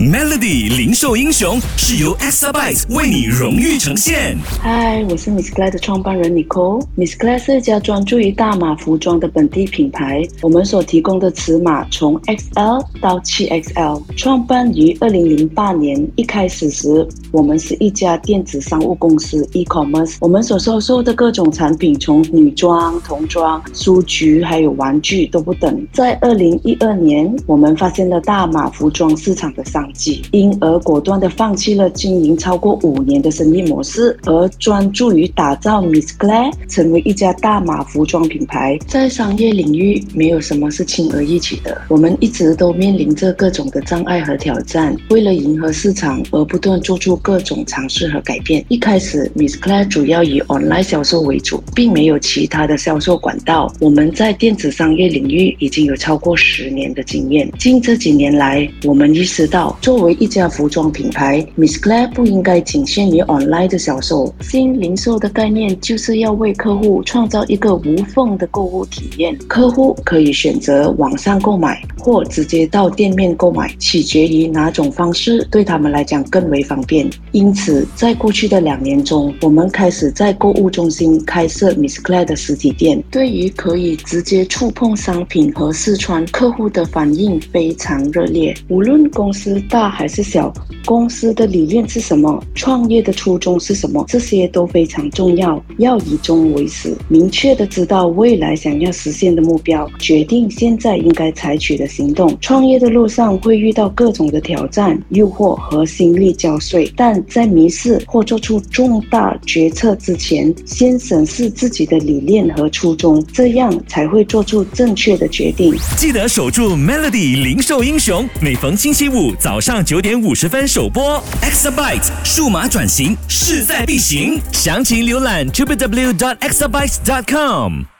Melody 零售英雄是由 Exabyte 为你荣誉呈现。嗨，我是 Miss Claire 的创办人 Nicole。Miss Claire 是一家专注于大码服装的本地品牌。我们所提供的尺码从 XL 到 7XL。创办于2008年，一开始时我们是一家电子商务公司 e-commerce。我们所销售的各种产品，从女装、童装、书局还有玩具都不等。在2012年，我们发现了大码服装市场的商因而果断地放弃了经营超过五年的生意模式，而专注于打造 Miss Claire 成为一家大码服装品牌。在商业领域，没有什么是轻而易举的，我们一直都面临着各种的障碍和挑战。为了迎合市场，而不断做出各种尝试和改变。一开始，Miss Claire 主要以 online 销售为主，并没有其他的销售管道。我们在电子商业领域已经有超过十年的经验。近这几年来，我们意识到。作为一家服装品牌，Miss Claire 不应该仅限于 online 的销售。新零售的概念就是要为客户创造一个无缝的购物体验。客户可以选择网上购买，或直接到店面购买，取决于哪种方式对他们来讲更为方便。因此，在过去的两年中，我们开始在购物中心开设 Miss Claire 的实体店。对于可以直接触碰商品和试穿，客户的反应非常热烈。无论公司。大还是小，公司的理念是什么？创业的初衷是什么？这些都非常重要，要以终为始，明确的知道未来想要实现的目标，决定现在应该采取的行动。创业的路上会遇到各种的挑战、诱惑和心力交瘁，但在迷失或做出重大决策之前，先审视自己的理念和初衷，这样才会做出正确的决定。记得守住 Melody 零售英雄，每逢星期五早。上九点五十分首播，Exabyte 数码转型势在必行，详情浏览 www.exabyte.com。